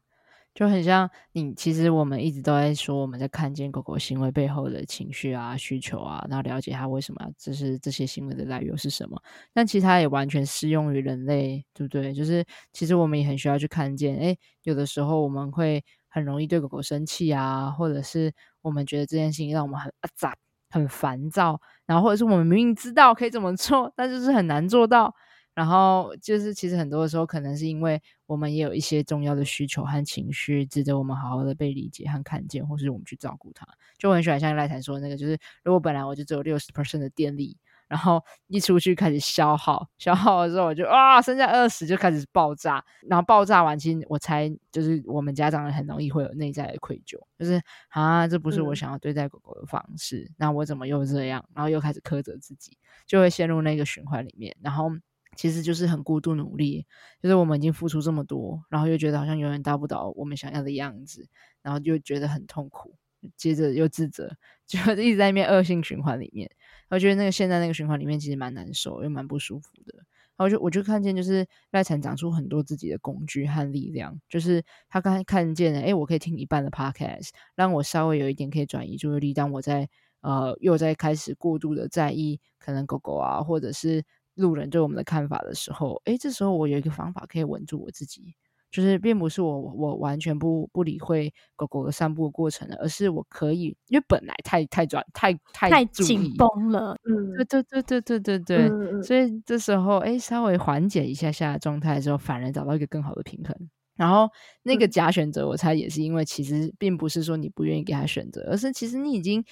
就很像你，其实我们一直都在说，我们在看见狗狗行为背后的情绪啊、需求啊，然后了解它为什么，就是这些行为的来源是什么。但其实它也完全适用于人类，对不对？就是其实我们也很需要去看见，诶，有的时候我们会很容易对狗狗生气啊，或者是我们觉得这件事情让我们很啊杂、很烦躁，然后或者是我们明明知道可以怎么做，但就是很难做到。然后就是，其实很多的时候，可能是因为我们也有一些重要的需求和情绪，值得我们好好的被理解和看见，或是我们去照顾它。就很喜欢像赖坦说的那个，就是如果本来我就只有六十 percent 的电力，然后一出去开始消耗，消耗了之后我就啊，剩下二十就开始爆炸，然后爆炸完，其实我猜就是我们家长很容易会有内在的愧疚，就是啊，这不是我想要对待狗狗的方式，嗯、那我怎么又这样？然后又开始苛责自己，就会陷入那个循环里面，然后。其实就是很过度努力，就是我们已经付出这么多，然后又觉得好像永远达不到我们想要的样子，然后就觉得很痛苦，接着又自责，就一直在那边恶性循环里面。我觉得那个现在那个循环里面其实蛮难受，又蛮不舒服的。然后就我就看见，就是赖产长出很多自己的工具和力量，就是他刚才看见了，哎，我可以听一半的 podcast，让我稍微有一点可以转移注意力。当我在呃又在开始过度的在意可能狗狗啊，或者是。路人对我们的看法的时候，诶，这时候我有一个方法可以稳住我自己，就是并不是我我完全不不理会狗狗的散步的过程了，而是我可以，因为本来太太转太太太紧绷了，嗯，对对对对对对对，嗯、所以这时候诶，稍微缓解一下下状态之后，反而找到一个更好的平衡。然后那个假选择，我猜也是因为其实并不是说你不愿意给他选择，而是其实你已经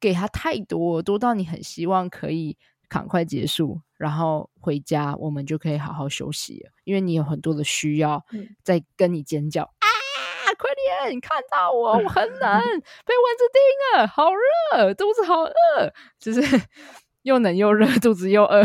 给他太多，多到你很希望可以。赶快结束，然后回家，我们就可以好好休息了。因为你有很多的需要在跟你尖叫、嗯、啊！快点，你看到我，我很 冷，被蚊子叮了，好热，肚子好饿，就是 又冷又热，肚子又饿，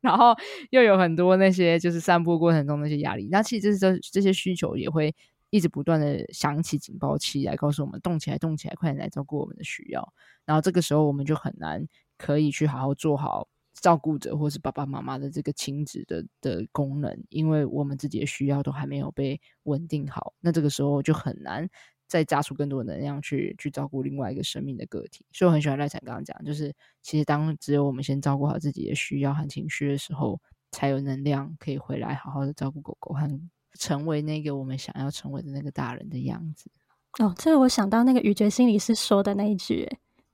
然后又有很多那些就是散步过程中那些压力。那其实这是这这些需求也会一直不断的响起警报器来告诉我们动起来，动起来，快点来照顾我们的需要。然后这个时候我们就很难。可以去好好做好照顾者或是爸爸妈妈的这个亲子的的功能，因为我们自己的需要都还没有被稳定好，那这个时候就很难再加出更多能量去去照顾另外一个生命的个体。所以我很喜欢赖产刚刚讲，就是其实当只有我们先照顾好自己的需要和情绪的时候，才有能量可以回来好好的照顾狗狗和成为那个我们想要成为的那个大人的样子。哦，这个我想到那个语觉心理师说的那一句，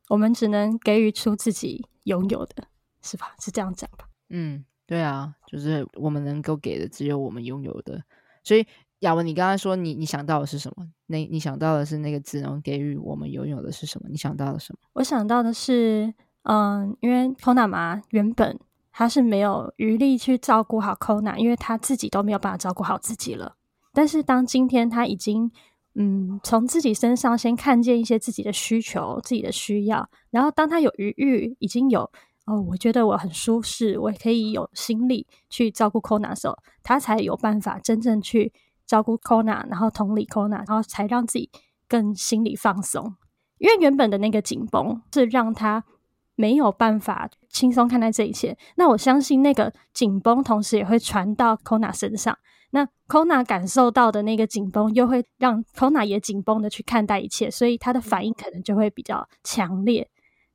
我们只能给予出自己拥有的。是吧？是这样讲吧？嗯，对啊，就是我们能够给的只有我们拥有的。所以亚文，你刚刚说你你想到的是什么？那你想到的是那个只能给予我们拥有的是什么？你想到的什么？我想到的是，嗯，因为 Kona 妈原本他是没有余力去照顾好 Kona，因为他自己都没有办法照顾好自己了。但是当今天他已经嗯从自己身上先看见一些自己的需求、自己的需要，然后当他有余裕，已经有。哦，我觉得我很舒适，我也可以有心力去照顾 Kona 的时候，他才有办法真正去照顾 Kona，然后同理 Kona，然后才让自己更心理放松。因为原本的那个紧绷是让他没有办法轻松看待这一切。那我相信那个紧绷同时也会传到 Kona 身上，那 Kona 感受到的那个紧绷又会让 Kona 也紧绷的去看待一切，所以他的反应可能就会比较强烈。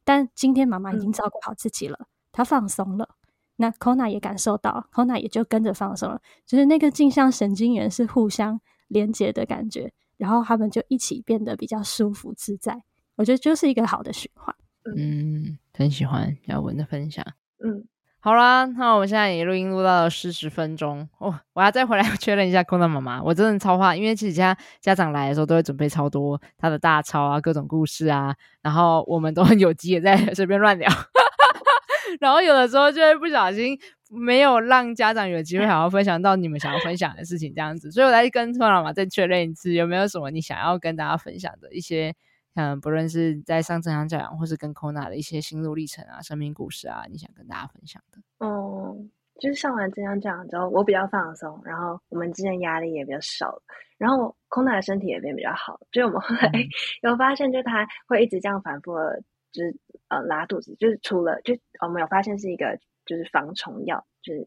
但今天妈妈已经照顾好自己了，嗯、她放松了，那 Kona 也感受到，Kona 也就跟着放松了，就是那个镜像神经元是互相连接的感觉，然后他们就一起变得比较舒服自在。我觉得就是一个好的循环。嗯，很喜欢雅文的分享。嗯，好啦，那我们现在也录音录到了四十分钟哦，我要再回来 确认一下空荡妈妈，我真的超怕，因为其实家家长来的时候都会准备超多他的大钞啊，各种故事啊。然后我们都很有机的在 随便乱聊，然后有的时候就会不小心没有让家长有机会好好分享到你们想要分享的事情，这样子，所以我来跟 Kona 妈妈再确认一次，有没有什么你想要跟大家分享的一些，嗯，不论是在上正向教养，或是跟 Kona 的一些心路历程啊、生命故事啊，你想跟大家分享的？哦、嗯，就是上完正向教养之后，我比较放松，然后我们之间压力也比较少，然后 Kona 的身体也变比较好，就我们后来、嗯、有发现，就他会一直这样反复的，就是呃拉肚子，就是除了就我们有发现是一个就是防虫药，就是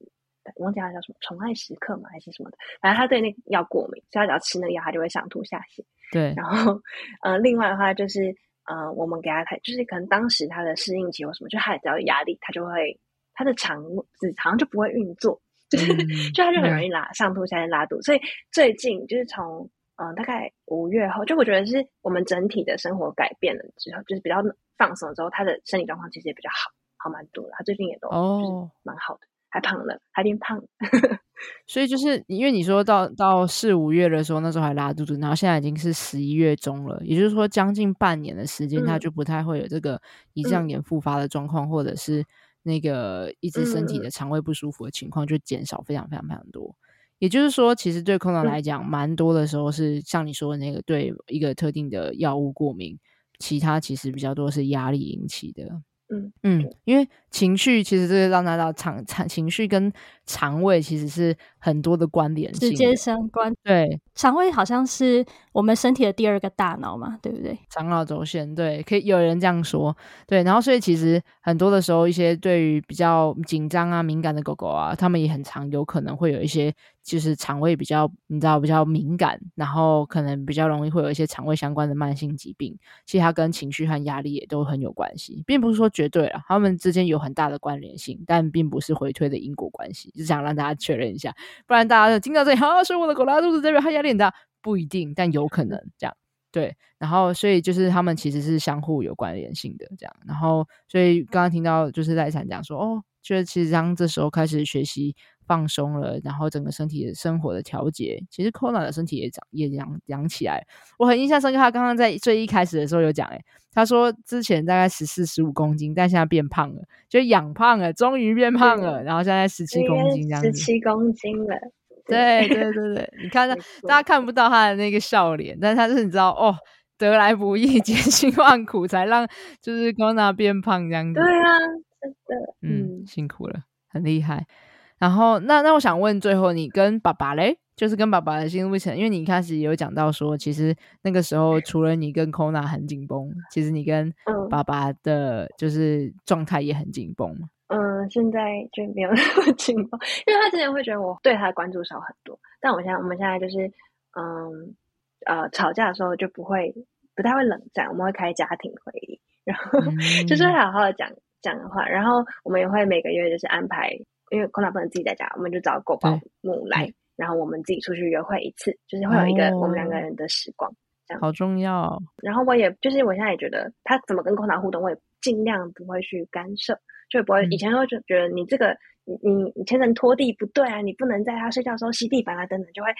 我忘记它叫什么虫害时刻嘛还是什么的，反正他对那个药过敏，所以他只要吃那个药，他就会上吐下泻。对，然后呃另外的话就是呃我们给他开，就是可能当时他的适应期或什么，就他只要有压力，他就会他的肠子好像就不会运作。就是，就他就很容易拉上吐下泻、拉肚，所以最近就是从嗯、呃、大概五月后，就我觉得是我们整体的生活改变了之后，就是比较放松之后，他的身体状况其实也比较好，好蛮多的。他最近也都哦蛮好的，还胖了，还变胖了。所以就是因为你说到到四五月的时候，那时候还拉肚子，然后现在已经是十一月中了，也就是说将近半年的时间，他就不太会有这个胰脏炎复发的状况，嗯、或者是。那个一直身体的肠胃不舒服的情况就减少非常非常非常多，也就是说，其实对 Kona 来讲，蛮多的时候是像你说的那个对一个特定的药物过敏，其他其实比较多是压力引起的。嗯嗯，因为情绪其实这个让大家肠肠情绪跟肠胃其实是很多的关联性，直接相关。对，肠胃好像是我们身体的第二个大脑嘛，对不对？肠脑轴线，对，可以有人这样说。对，然后所以其实很多的时候，一些对于比较紧张啊、敏感的狗狗啊，它们也很常有可能会有一些。就是肠胃比较，你知道比较敏感，然后可能比较容易会有一些肠胃相关的慢性疾病。其实它跟情绪和压力也都很有关系，并不是说绝对了，他们之间有很大的关联性，但并不是回推的因果关系。就想让大家确认一下，不然大家就听到这里，好、啊，说我的狗拉肚子这边它压力很大，不一定，但有可能这样。对，然后所以就是他们其实是相互有关联性的这样。然后所以刚刚听到就是赖产讲说，哦，就是其实当这时候开始学习。放松了，然后整个身体的生活的调节，其实 Kona 的身体也长也养养起来。我很印象深刻，他刚刚在最一开始的时候有讲，诶他说之前大概十四十五公斤，但现在变胖了，就养胖了，终于变胖了，然后现在十七公斤这样子，十七公斤了。对对对对，你看他，大家看不到他的那个笑脸，但是他是你知道哦，得来不易，艰辛万苦才让就是 Kona 变胖这样子。对啊，真的，嗯，嗯辛苦了，很厉害。然后，那那我想问，最后你跟爸爸嘞，就是跟爸爸的心路历程，因为你一开始有讲到说，其实那个时候除了你跟 Kona 很紧绷，其实你跟爸爸的就是状态也很紧绷。嗯，现在就没有 那么紧绷，因为他之前会觉得我对他的关注少很多，但我现在我们现在就是，嗯呃，吵架的时候就不会不太会冷战，我们会开家庭会议，然后、嗯、就是会好好的讲讲的话，然后我们也会每个月就是安排，因为 Kona 不能自己在家，我们就找狗保姆来，然后我们自己出去约会一次，就是会有一个我们两个人的时光，哦、这样好重要。然后我也就是我现在也觉得他怎么跟 Kona 互动，我也尽量不会去干涉。就不会，以前会就觉得你这个，你你你牵程拖地不对啊，你不能在他睡觉的时候吸地板啊，等等，就会，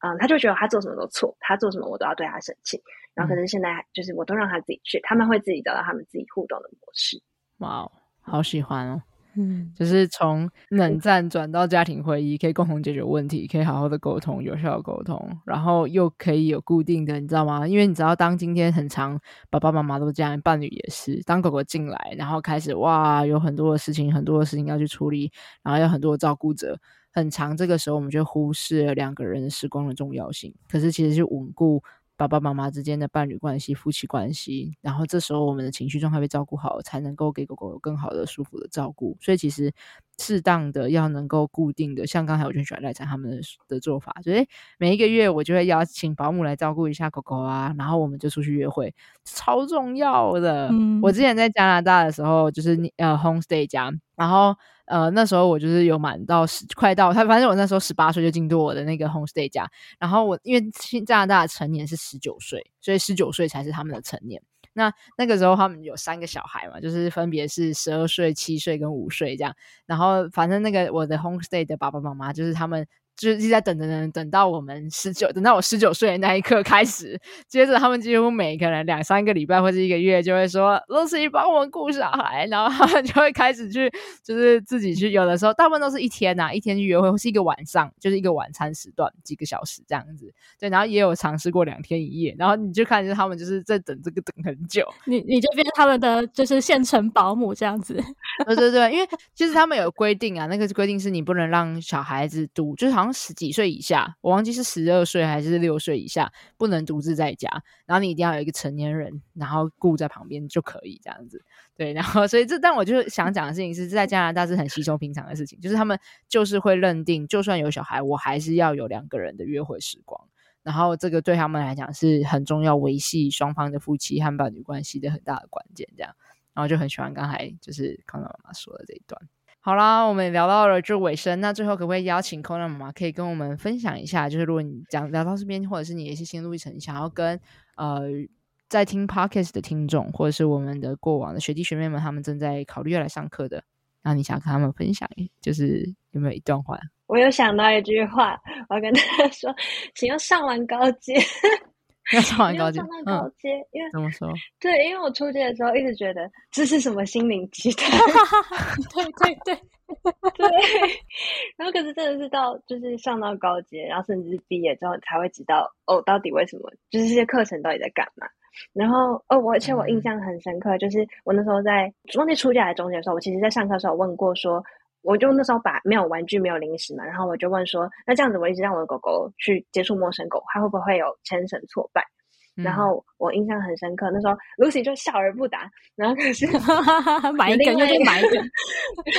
嗯，他就觉得他做什么都错，他做什么我都要对他生气。然后可是现在就是我都让他自己去，他们会自己找到他们自己互动的模式。哇哦，好喜欢哦。嗯，就是从冷战转到家庭会议，可以共同解决问题，可以好好的沟通，有效的沟通，然后又可以有固定的，你知道吗？因为你知道，当今天很长，爸爸妈妈都这样，伴侣也是，当狗狗进来，然后开始哇，有很多的事情，很多的事情要去处理，然后有很多的照顾者，很长这个时候我们就忽视了两个人时光的重要性。可是其实是稳固。爸爸妈妈之间的伴侣关系、夫妻关系，然后这时候我们的情绪状态被照顾好，才能够给狗狗有更好的、舒服的照顾。所以其实适当的要能够固定的，像刚才我就很喜欢赖产他们的的做法，就是每一个月我就会邀请保姆来照顾一下狗狗啊，然后我们就出去约会，超重要的。嗯、我之前在加拿大的时候，就是呃 homestay 家，然后。呃，那时候我就是有满到十，快到他，反正我那时候十八岁就进入我的那个 homestay 家，然后我因为加拿大的成年是十九岁，所以十九岁才是他们的成年。那那个时候他们有三个小孩嘛，就是分别是十二岁、七岁跟五岁这样。然后反正那个我的 homestay 的爸爸妈妈就是他们。就是一直在等等等，等到我们十九，等到我十九岁的那一刻开始，接着他们几乎每个人两三个礼拜或者一个月就会说：“Lucy 帮我们顾小孩。”然后他们就会开始去，就是自己去。有的时候大部分都是一天呐、啊，一天去约会，或是一个晚上，就是一个晚餐时段，几个小时这样子。对，然后也有尝试过两天一夜。然后你就看见他们就是在等这个等很久，你你就变成他们的就是现成保姆这样子。对对对，因为其实他们有规定啊，那个规定是你不能让小孩子读，就是好像。十几岁以下，我忘记是十二岁还是六岁以下，不能独自在家。然后你一定要有一个成年人，然后顾在旁边就可以这样子。对，然后所以这，但我就想讲的事情是，在加拿大是很稀松平常的事情，就是他们就是会认定，就算有小孩，我还是要有两个人的约会时光。然后这个对他们来讲是很重要，维系双方的夫妻和伴侣关系的很大的关键。这样，然后就很喜欢刚才就是康康妈妈说的这一段。好啦，我们聊到了就尾声，那最后可不可以邀请 Conan 妈妈可以跟我们分享一下，就是如果你讲聊到这边，或者是你的一些心路历程，想要跟呃在听 Podcast 的听众，或者是我们的过往的学弟学妹们，他们正在考虑要来上课的，然后你想跟他们分享，就是有没有一段话？我有想到一句话，我要跟大家 说，请要上完高阶。要上完高阶，上完高阶，嗯、因为怎么说？对，因为我初阶的时候一直觉得这是什么心灵鸡汤，对对对 对。然后可是真的是到就是上到高阶，然后甚至是毕业之后才会知道哦，到底为什么？就是这些课程到底在干嘛？然后哦，我而且我印象很深刻，嗯、就是我那时候在忘记出阶还是中阶的时候，我其实在上课的时候问过说。我就那时候把没有玩具、没有零食嘛，然后我就问说：“那这样子，我一直让我的狗狗去接触陌生狗，它会不会有牵绳挫败？”嗯、然后我印象很深刻，那时候 Lucy 就笑而不答。然后可是 买一个就买一个，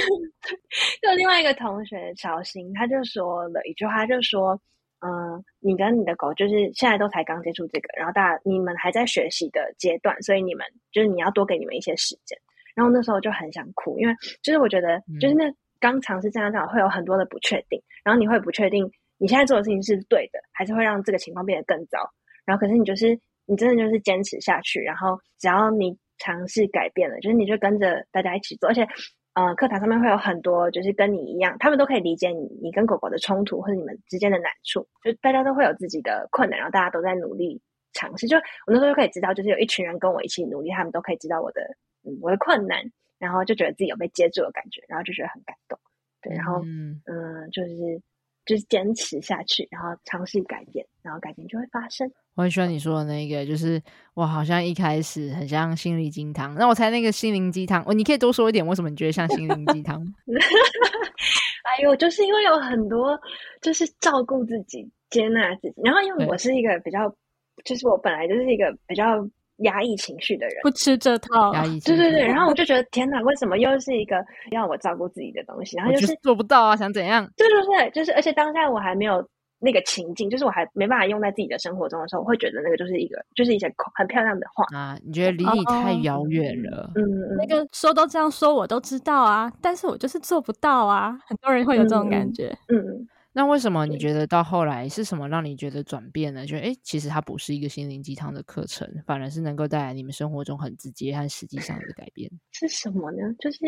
就另外一个同学小新，他就说了一句话，就说：“嗯、呃，你跟你的狗就是现在都才刚接触这个，然后大你们还在学习的阶段，所以你们就是你要多给你们一些时间。”然后那时候就很想哭，因为就是我觉得就是那。刚尝试这样这样，会有很多的不确定，然后你会不确定你现在做的事情是对的，还是会让这个情况变得更糟。然后可是你就是你真的就是坚持下去，然后只要你尝试改变了，就是你就跟着大家一起做，而且呃课堂上面会有很多就是跟你一样，他们都可以理解你你跟狗狗的冲突或者你们之间的难处，就大家都会有自己的困难，然后大家都在努力尝试。就我那时候就可以知道，就是有一群人跟我一起努力，他们都可以知道我的嗯我的困难。然后就觉得自己有被接住的感觉，然后就觉得很感，对，然后嗯，嗯，就是就是坚持下去，然后尝试改变，然后改变就会发生。我很喜欢你说的那个，就是我好像一开始很像心灵鸡汤，那我猜那个心灵鸡汤，哦，你可以多说一点，为什么你觉得像心灵鸡汤？哎呦，就是因为有很多就是照顾自己、接纳自己，然后因为我是一个比较，就是我本来就是一个比较。压抑情绪的人，不吃这套。压抑对对对，然后我就觉得天哪，为什么又是一个要我照顾自己的东西？然后就是做不到啊，想怎样？对对对，就是而且当下我还没有那个情境，就是我还没办法用在自己的生活中的时候，我会觉得那个就是一个就是一些很漂亮的话啊。你觉得离你太遥远了？嗯，那个说都这样说，我都知道啊，但是我就是做不到啊。很多人会有这种感觉，嗯。嗯那为什么你觉得到后来是什么让你觉得转变呢？就诶，其实它不是一个心灵鸡汤的课程，反而是能够带来你们生活中很直接和实际上的改变。是什么呢？就是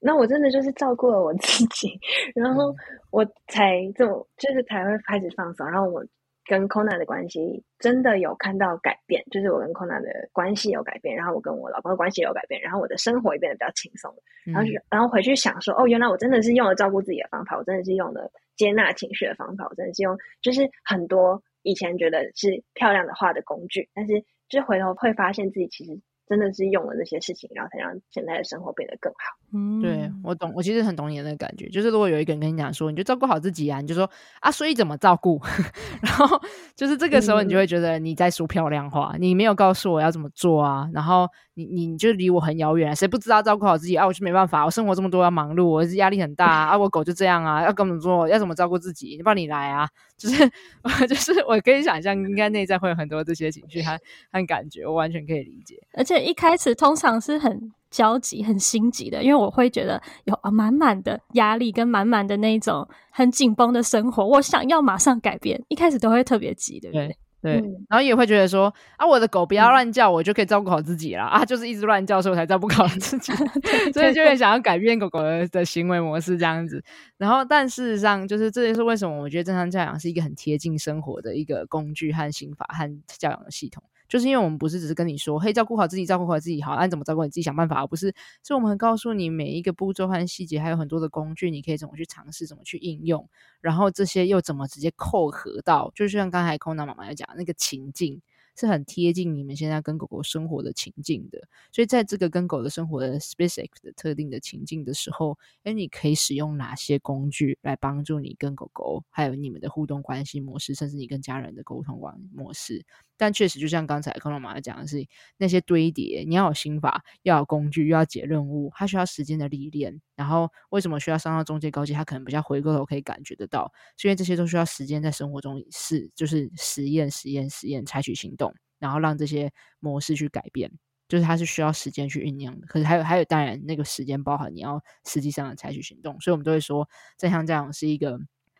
那我真的就是照顾了我自己，然后我才这么就是才会开始放松，然后我跟 Kona 的关系真的有看到改变，就是我跟 Kona 的关系有改变，然后我跟我老公的关系有改变，然后我的生活也变得比较轻松，然后就然后回去想说，哦，原来我真的是用了照顾自己的方法，我真的是用了。接纳情绪的方法，我真的是用，就是很多以前觉得是漂亮的话的工具，但是就是回头会发现自己其实。真的是用了这些事情，然后才让现在的生活变得更好。嗯，对，我懂，我其实很懂你的那个感觉。就是如果有一个人跟你讲说，你就照顾好自己啊，你就说啊，所以怎么照顾？然后就是这个时候，你就会觉得你在说漂亮话，嗯、你没有告诉我要怎么做啊。然后你你就离我很遥远，谁不知道照顾好自己啊？我就没办法，我生活这么多要忙碌，我是压力很大啊。啊我狗就这样啊，要怎么做？要怎么照顾自己？你帮你来啊。就是 就是我可以想象，应该内在会有很多这些情绪和和感觉，我完全可以理解。而且一开始通常是很焦急、很心急的，因为我会觉得有啊满满的压力跟满满的那种很紧绷的生活，我想要马上改变，一开始都会特别急，对不对？对对，然后也会觉得说啊，我的狗不要乱叫，我就可以照顾好自己了啊，就是一直乱叫，所以我才照顾好自己 所以就会想要改变狗狗的行为模式这样子。然后，但事实上，就是这也是为什么我觉得正常教养是一个很贴近生活的一个工具和刑法和教养的系统。就是因为我们不是只是跟你说，嘿，照顾好自己，照顾好自己，好，按怎么照顾你自己想办法，而不是，是我们告诉你每一个步骤和细节，还有很多的工具，你可以怎么去尝试，怎么去应用，然后这些又怎么直接扣合到，就像刚才空楠妈妈要讲那个情境。是很贴近你们现在跟狗狗生活的情境的，所以在这个跟狗的生活的 specific 的特定的情境的时候，诶，你可以使用哪些工具来帮助你跟狗狗，还有你们的互动关系模式，甚至你跟家人的沟通关模式。但确实，就像刚才 Kona 妈妈讲的是，那些堆叠，你要有心法，要有工具，又要解任务，它需要时间的历练。然后，为什么需要上到中阶高阶？它可能比较回过头可以感觉得到，是因为这些都需要时间在生活中试，就是实验、实验、实验，采取行动，然后让这些模式去改变。就是它是需要时间去酝酿的。可是还有，还有，当然那个时间包含你要实际上的采取行动。所以我们都会说，正向教养是一个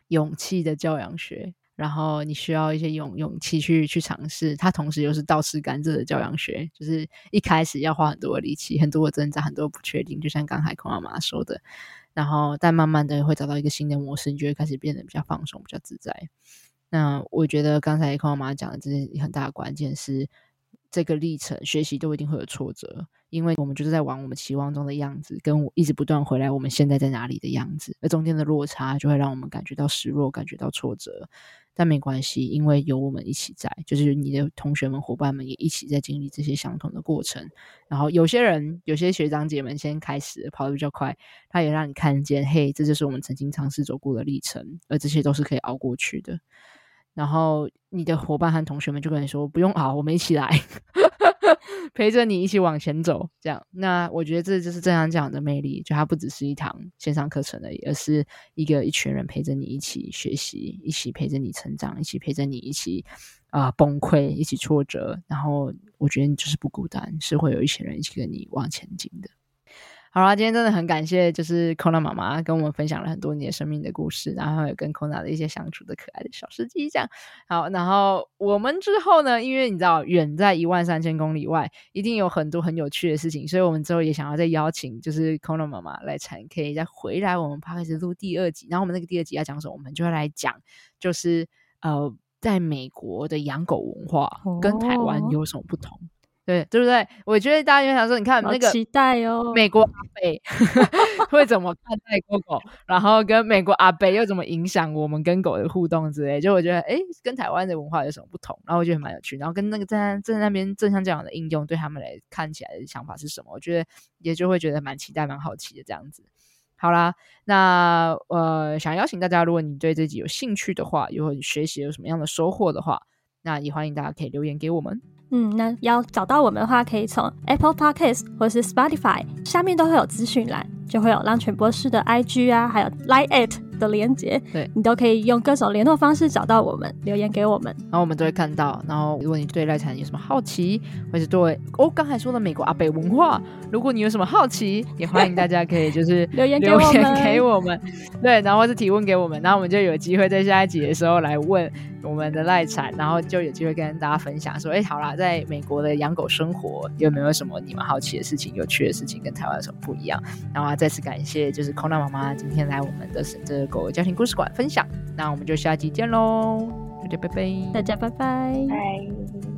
勇气的教养学。然后你需要一些勇勇气去去尝试，它同时又是倒吃甘蔗的教养学，就是一开始要花很多力气，很多的挣扎，很多不确定，就像刚才孔妈妈说的。然后，但慢慢的会找到一个新的模式，你就会开始变得比较放松，比较自在。那我觉得刚才孔妈妈讲的这些很大的关键是，这个历程学习都一定会有挫折，因为我们就是在往我们期望中的样子，跟我一直不断回来我们现在在哪里的样子，而中间的落差就会让我们感觉到失落，感觉到挫折。但没关系，因为有我们一起在，就是你的同学们、伙伴们也一起在经历这些相同的过程。然后有些人、有些学长姐们先开始跑得比较快，他也让你看见，嘿，这就是我们曾经尝试走过的历程，而这些都是可以熬过去的。然后你的伙伴和同学们就跟你说：“不用熬，我们一起来。”陪着你一起往前走，这样。那我觉得这就是正向讲的魅力，就它不只是一堂线上课程而已，而是一个一群人陪着你一起学习，一起陪着你成长，一起陪着你一起啊、崩溃，一起挫折。然后我觉得你就是不孤单，是会有一群人一起跟你往前进的。好啦，今天真的很感谢，就是 Kona 妈妈跟我们分享了很多你的生命的故事，然后有跟 Kona 的一些相处的可爱的小事迹，这样。好，然后我们之后呢，因为你知道远在一万三千公里外，一定有很多很有趣的事情，所以我们之后也想要再邀请，就是 Kona 妈妈来参，可以再回来我们 Podcast 录第二集。然后我们那个第二集要讲什么，我们就会来讲，就是呃，在美国的养狗文化跟台湾有什么不同。对，对不对？我觉得大家就想说，你看那个期待哦，美国阿北 会怎么看待狗狗，然后跟美国阿北又怎么影响我们跟狗的互动之类，就我觉得，哎，跟台湾的文化有什么不同？然后我觉得蛮有趣，然后跟那个在在那边正向教养的应用，对他们来看起来的想法是什么？我觉得也就会觉得蛮期待、蛮好奇的这样子。好啦，那呃，想邀请大家，如果你对自己有兴趣的话，有学习有什么样的收获的话。那也欢迎大家可以留言给我们。嗯，那要找到我们的话，可以从 Apple Podcast 或是 Spotify 下面都会有资讯栏，就会有浪犬博士的 IG 啊，还有 Line@ 的连接，对，你都可以用各种联络方式找到我们，留言给我们，然后我们都会看到。然后如果你对赖产有什么好奇，或是对哦刚才说的美国阿北文化，如果你有什么好奇，也欢迎大家可以就是 留言留言给我们，对，然后或是提问给我们，然后我们就有机会在下一集的时候来问我们的赖产，然后就有机会跟大家分享说，哎，好啦，在美国的养狗生活有没有什么你们好奇的事情、有趣的事情，跟台湾有什么不一样？然后再次感谢就是 Kona 妈妈今天来我们的这个狗家庭故事馆分享，那我们就下集见喽，大家拜拜，大家拜拜，拜。